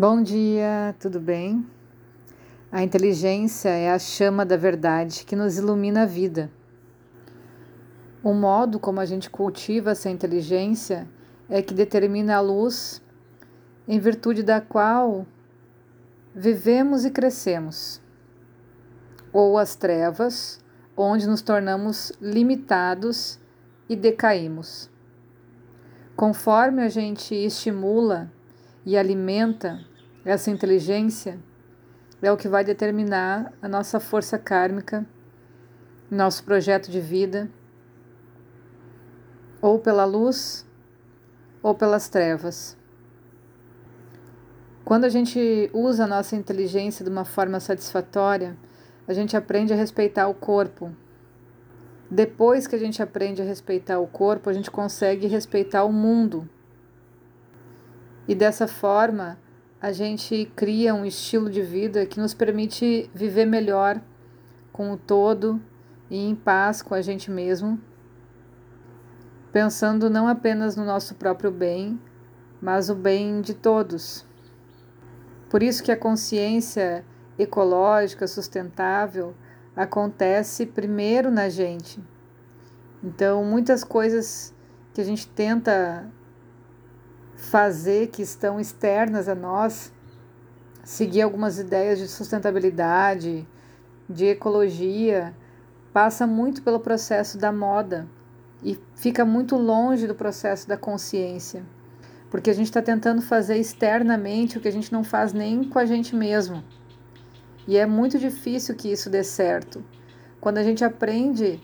Bom dia, tudo bem? A inteligência é a chama da verdade que nos ilumina a vida. O modo como a gente cultiva essa inteligência é que determina a luz em virtude da qual vivemos e crescemos, ou as trevas, onde nos tornamos limitados e decaímos. Conforme a gente estimula e alimenta essa inteligência é o que vai determinar a nossa força kármica, nosso projeto de vida, ou pela luz ou pelas trevas. Quando a gente usa a nossa inteligência de uma forma satisfatória, a gente aprende a respeitar o corpo. Depois que a gente aprende a respeitar o corpo, a gente consegue respeitar o mundo. E dessa forma, a gente cria um estilo de vida que nos permite viver melhor com o todo e em paz com a gente mesmo, pensando não apenas no nosso próprio bem, mas o bem de todos. Por isso que a consciência ecológica sustentável acontece primeiro na gente. Então, muitas coisas que a gente tenta fazer que estão externas a nós, seguir algumas ideias de sustentabilidade, de ecologia, passa muito pelo processo da moda e fica muito longe do processo da consciência, porque a gente está tentando fazer externamente o que a gente não faz nem com a gente mesmo. E é muito difícil que isso dê certo. Quando a gente aprende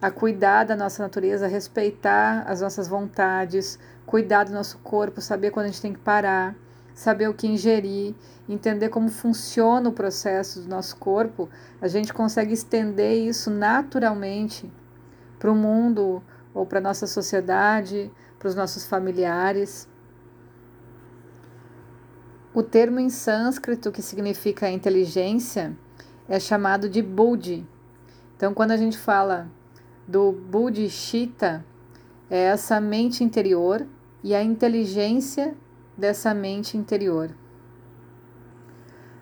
a cuidar da nossa natureza, a respeitar as nossas vontades, cuidar do nosso corpo, saber quando a gente tem que parar, saber o que ingerir, entender como funciona o processo do nosso corpo, a gente consegue estender isso naturalmente para o mundo ou para nossa sociedade, para os nossos familiares. O termo em sânscrito que significa inteligência é chamado de buddhi. Então, quando a gente fala do Buddhishita, é essa mente interior e a inteligência dessa mente interior.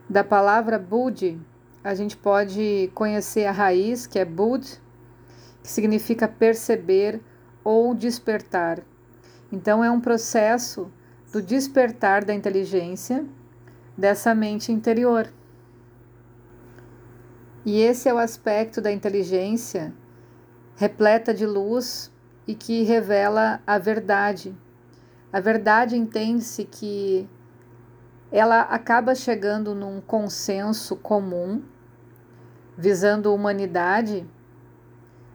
Da palavra Budi, a gente pode conhecer a raiz, que é Bud, que significa perceber ou despertar. Então, é um processo do despertar da inteligência dessa mente interior. E esse é o aspecto da inteligência repleta de luz e que revela a verdade a verdade entende-se que ela acaba chegando num consenso comum, visando a humanidade,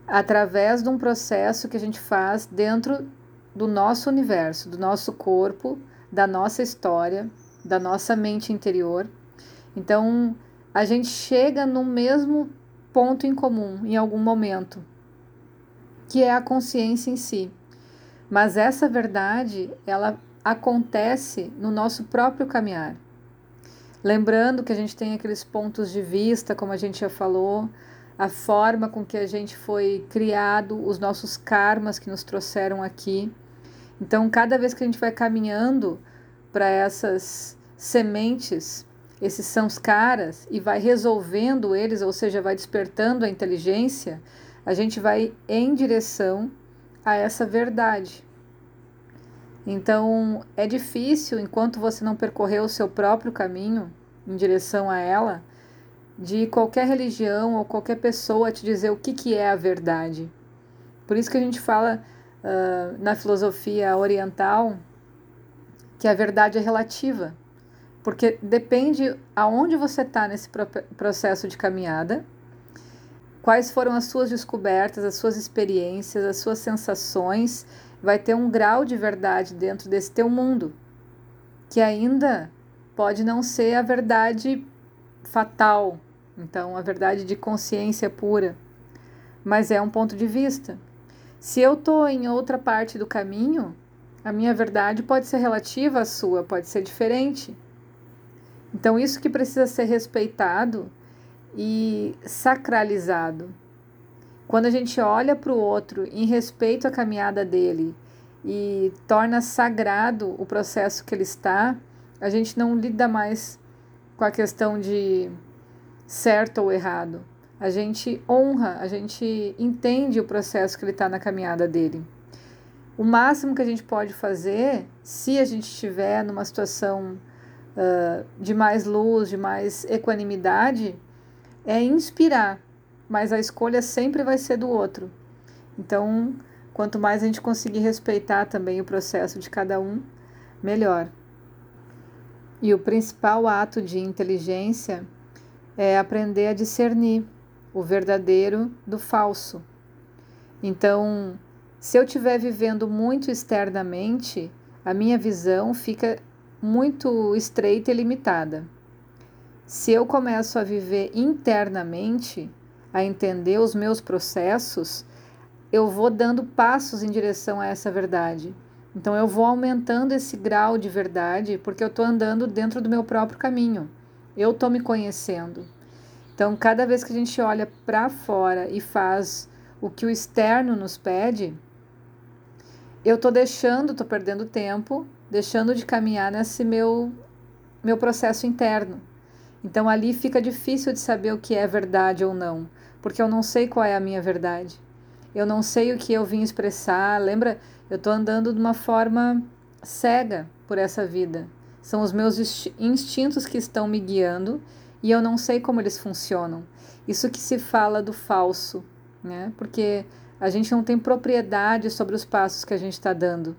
através de um processo que a gente faz dentro do nosso universo, do nosso corpo, da nossa história, da nossa mente interior. Então, a gente chega no mesmo ponto em comum em algum momento, que é a consciência em si. Mas essa verdade, ela acontece no nosso próprio caminhar. Lembrando que a gente tem aqueles pontos de vista, como a gente já falou, a forma com que a gente foi criado, os nossos karmas que nos trouxeram aqui. Então, cada vez que a gente vai caminhando para essas sementes, esses são os caras, e vai resolvendo eles, ou seja, vai despertando a inteligência, a gente vai em direção a essa verdade. Então, é difícil, enquanto você não percorrer o seu próprio caminho em direção a ela, de qualquer religião ou qualquer pessoa te dizer o que, que é a verdade. Por isso que a gente fala uh, na filosofia oriental que a verdade é relativa, porque depende aonde você está nesse processo de caminhada quais foram as suas descobertas, as suas experiências, as suas sensações, vai ter um grau de verdade dentro desse teu mundo, que ainda pode não ser a verdade fatal, então a verdade de consciência pura, mas é um ponto de vista. Se eu estou em outra parte do caminho, a minha verdade pode ser relativa à sua, pode ser diferente. Então, isso que precisa ser respeitado e sacralizado. Quando a gente olha para o outro em respeito à caminhada dele e torna sagrado o processo que ele está, a gente não lida mais com a questão de certo ou errado. A gente honra, a gente entende o processo que ele está na caminhada dele. O máximo que a gente pode fazer, se a gente estiver numa situação uh, de mais luz, de mais equanimidade, é inspirar, mas a escolha sempre vai ser do outro. Então, quanto mais a gente conseguir respeitar também o processo de cada um, melhor. E o principal ato de inteligência é aprender a discernir o verdadeiro do falso. Então, se eu estiver vivendo muito externamente, a minha visão fica muito estreita e limitada. Se eu começo a viver internamente, a entender os meus processos, eu vou dando passos em direção a essa verdade. Então eu vou aumentando esse grau de verdade porque eu estou andando dentro do meu próprio caminho. Eu estou me conhecendo. Então cada vez que a gente olha para fora e faz o que o externo nos pede, eu estou deixando, estou perdendo tempo, deixando de caminhar nesse meu meu processo interno. Então ali fica difícil de saber o que é verdade ou não, porque eu não sei qual é a minha verdade. Eu não sei o que eu vim expressar. Lembra? Eu estou andando de uma forma cega por essa vida. São os meus instintos que estão me guiando e eu não sei como eles funcionam. Isso que se fala do falso, né? Porque a gente não tem propriedade sobre os passos que a gente está dando.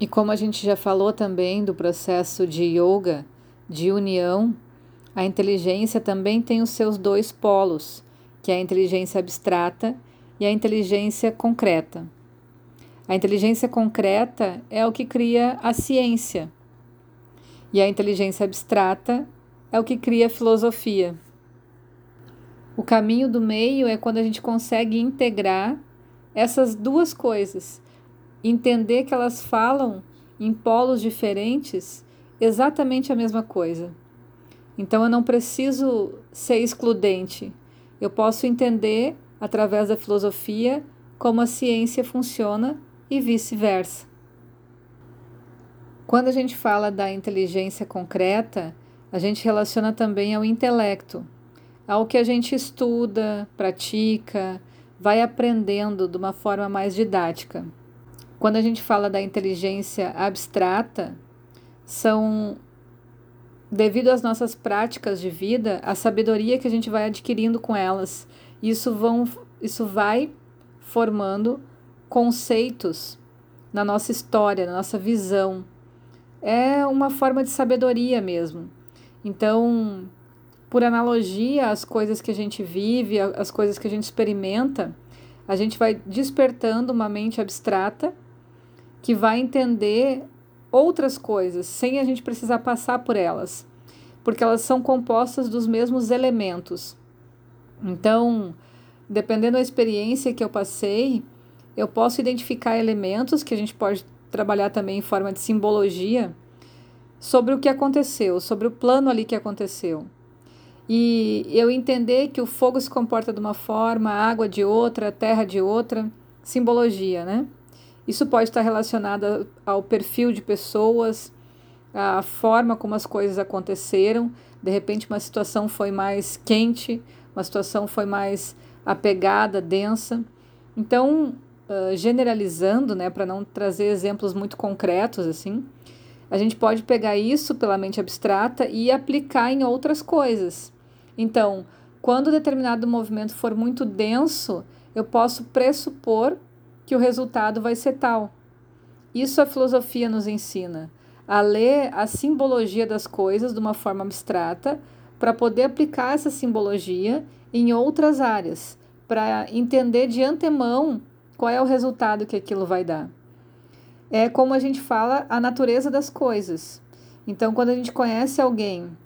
E como a gente já falou também do processo de yoga, de união, a inteligência também tem os seus dois polos, que é a inteligência abstrata e a inteligência concreta. A inteligência concreta é o que cria a ciência, e a inteligência abstrata é o que cria a filosofia. O caminho do meio é quando a gente consegue integrar essas duas coisas, entender que elas falam em polos diferentes exatamente a mesma coisa. Então eu não preciso ser excludente, eu posso entender através da filosofia como a ciência funciona e vice-versa. Quando a gente fala da inteligência concreta, a gente relaciona também ao intelecto, ao que a gente estuda, pratica, vai aprendendo de uma forma mais didática. Quando a gente fala da inteligência abstrata, são devido às nossas práticas de vida, a sabedoria que a gente vai adquirindo com elas isso, vão, isso vai formando conceitos na nossa história, na nossa visão. É uma forma de sabedoria mesmo. Então, por analogia às coisas que a gente vive, às coisas que a gente experimenta, a gente vai despertando uma mente abstrata que vai entender outras coisas sem a gente precisar passar por elas, porque elas são compostas dos mesmos elementos. Então, dependendo da experiência que eu passei, eu posso identificar elementos que a gente pode trabalhar também em forma de simbologia sobre o que aconteceu, sobre o plano ali que aconteceu. E eu entender que o fogo se comporta de uma forma, a água de outra, a terra de outra, simbologia, né? Isso pode estar relacionado ao perfil de pessoas, à forma como as coisas aconteceram. De repente, uma situação foi mais quente, uma situação foi mais apegada, densa. Então, uh, generalizando, né, para não trazer exemplos muito concretos assim, a gente pode pegar isso pela mente abstrata e aplicar em outras coisas. Então, quando determinado movimento for muito denso, eu posso pressupor que o resultado vai ser tal. Isso a filosofia nos ensina, a ler a simbologia das coisas de uma forma abstrata para poder aplicar essa simbologia em outras áreas, para entender de antemão qual é o resultado que aquilo vai dar. É como a gente fala a natureza das coisas. Então, quando a gente conhece alguém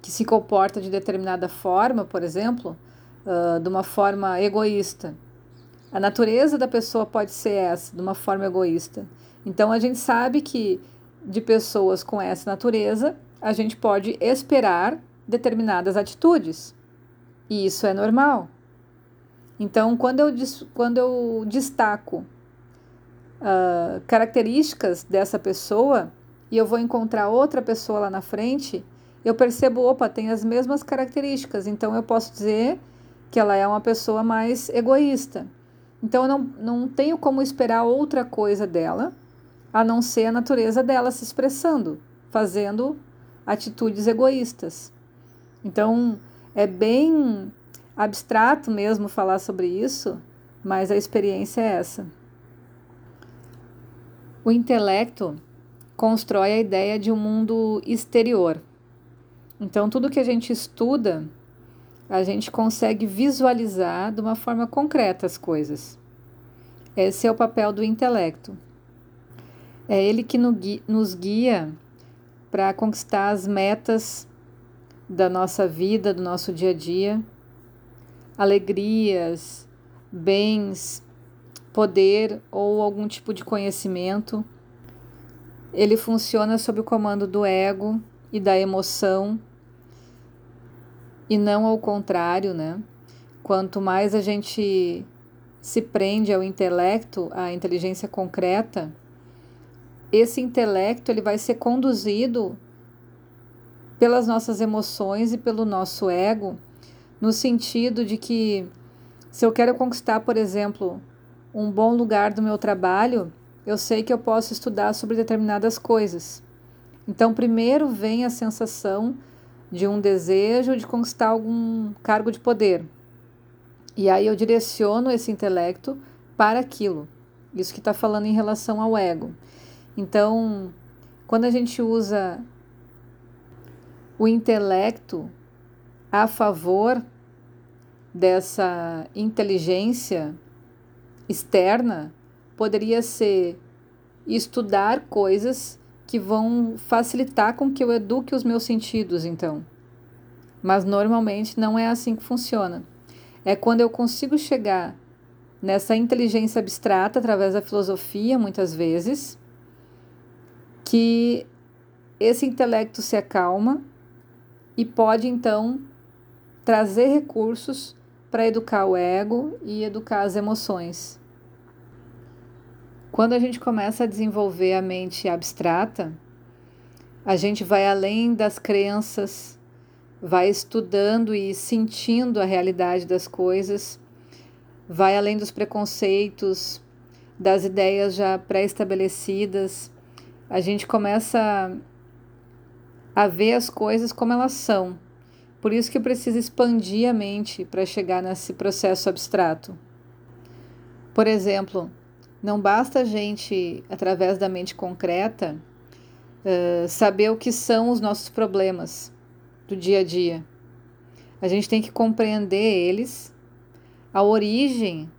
que se comporta de determinada forma, por exemplo, uh, de uma forma egoísta, a natureza da pessoa pode ser essa, de uma forma egoísta. Então, a gente sabe que de pessoas com essa natureza, a gente pode esperar determinadas atitudes. E isso é normal. Então, quando eu, quando eu destaco uh, características dessa pessoa e eu vou encontrar outra pessoa lá na frente, eu percebo, opa, tem as mesmas características, então eu posso dizer que ela é uma pessoa mais egoísta. Então eu não, não tenho como esperar outra coisa dela, a não ser a natureza dela se expressando, fazendo atitudes egoístas. Então é bem abstrato mesmo falar sobre isso, mas a experiência é essa. O intelecto constrói a ideia de um mundo exterior. Então, tudo que a gente estuda, a gente consegue visualizar de uma forma concreta as coisas. Esse é o papel do intelecto. É ele que nos guia para conquistar as metas da nossa vida, do nosso dia a dia, alegrias, bens, poder ou algum tipo de conhecimento. Ele funciona sob o comando do ego e da emoção e não ao contrário, né? Quanto mais a gente se prende ao intelecto, à inteligência concreta, esse intelecto ele vai ser conduzido pelas nossas emoções e pelo nosso ego, no sentido de que se eu quero conquistar, por exemplo, um bom lugar do meu trabalho, eu sei que eu posso estudar sobre determinadas coisas. Então, primeiro vem a sensação de um desejo de conquistar algum cargo de poder. E aí eu direciono esse intelecto para aquilo. Isso que está falando em relação ao ego. Então, quando a gente usa o intelecto a favor dessa inteligência externa, poderia ser estudar coisas que vão facilitar com que eu eduque os meus sentidos, então. Mas normalmente não é assim que funciona. É quando eu consigo chegar nessa inteligência abstrata através da filosofia, muitas vezes, que esse intelecto se acalma e pode então trazer recursos para educar o ego e educar as emoções. Quando a gente começa a desenvolver a mente abstrata, a gente vai além das crenças, vai estudando e sentindo a realidade das coisas, vai além dos preconceitos, das ideias já pré-estabelecidas. A gente começa a ver as coisas como elas são. Por isso que precisa expandir a mente para chegar nesse processo abstrato. Por exemplo, não basta a gente, através da mente concreta, uh, saber o que são os nossos problemas do dia a dia. A gente tem que compreender eles, a origem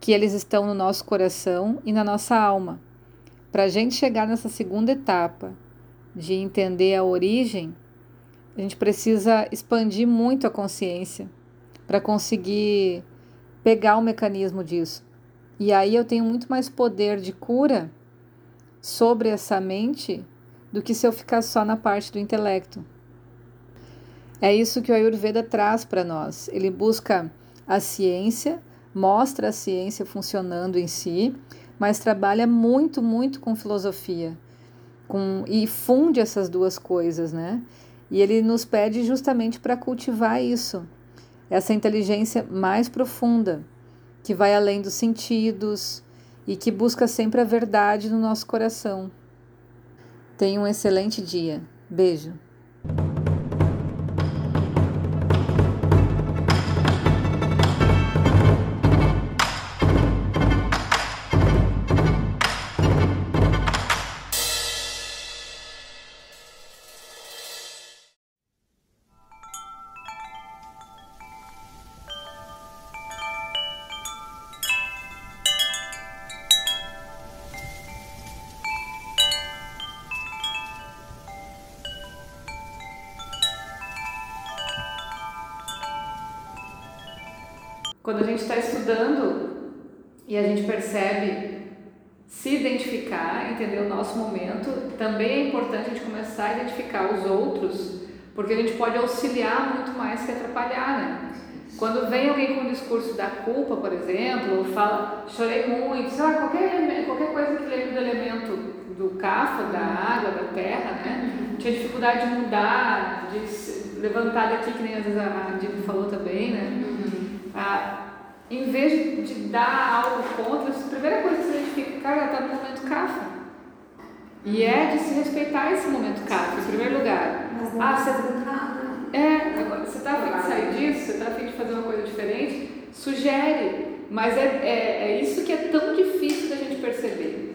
que eles estão no nosso coração e na nossa alma. Para a gente chegar nessa segunda etapa de entender a origem, a gente precisa expandir muito a consciência para conseguir pegar o mecanismo disso. E aí eu tenho muito mais poder de cura sobre essa mente do que se eu ficar só na parte do intelecto. É isso que o Ayurveda traz para nós. Ele busca a ciência, mostra a ciência funcionando em si, mas trabalha muito, muito com filosofia, com e funde essas duas coisas, né? E ele nos pede justamente para cultivar isso, essa inteligência mais profunda que vai além dos sentidos e que busca sempre a verdade no nosso coração. Tenha um excelente dia. Beijo. Quando a gente está estudando e a gente percebe se identificar, entender o nosso momento, também é importante a gente começar a identificar os outros, porque a gente pode auxiliar muito mais que atrapalhar, né? Quando vem alguém com o discurso da culpa, por exemplo, ou fala, chorei muito, sei lá, qualquer, qualquer coisa que lembre do elemento do cafa, da água, da terra, né? Tinha dificuldade de mudar, de levantar daqui, que nem às vezes a Dina falou também, né? Ah, em vez de dar algo contra, a primeira coisa que você identifica, cara, ela está no momento cafa. E é de se respeitar esse momento cafa, em primeiro lugar. Mas não ah, você nada. É, você está afim de sair disso, você está afim de fazer uma coisa diferente, sugere. Mas é, é, é isso que é tão difícil da gente perceber.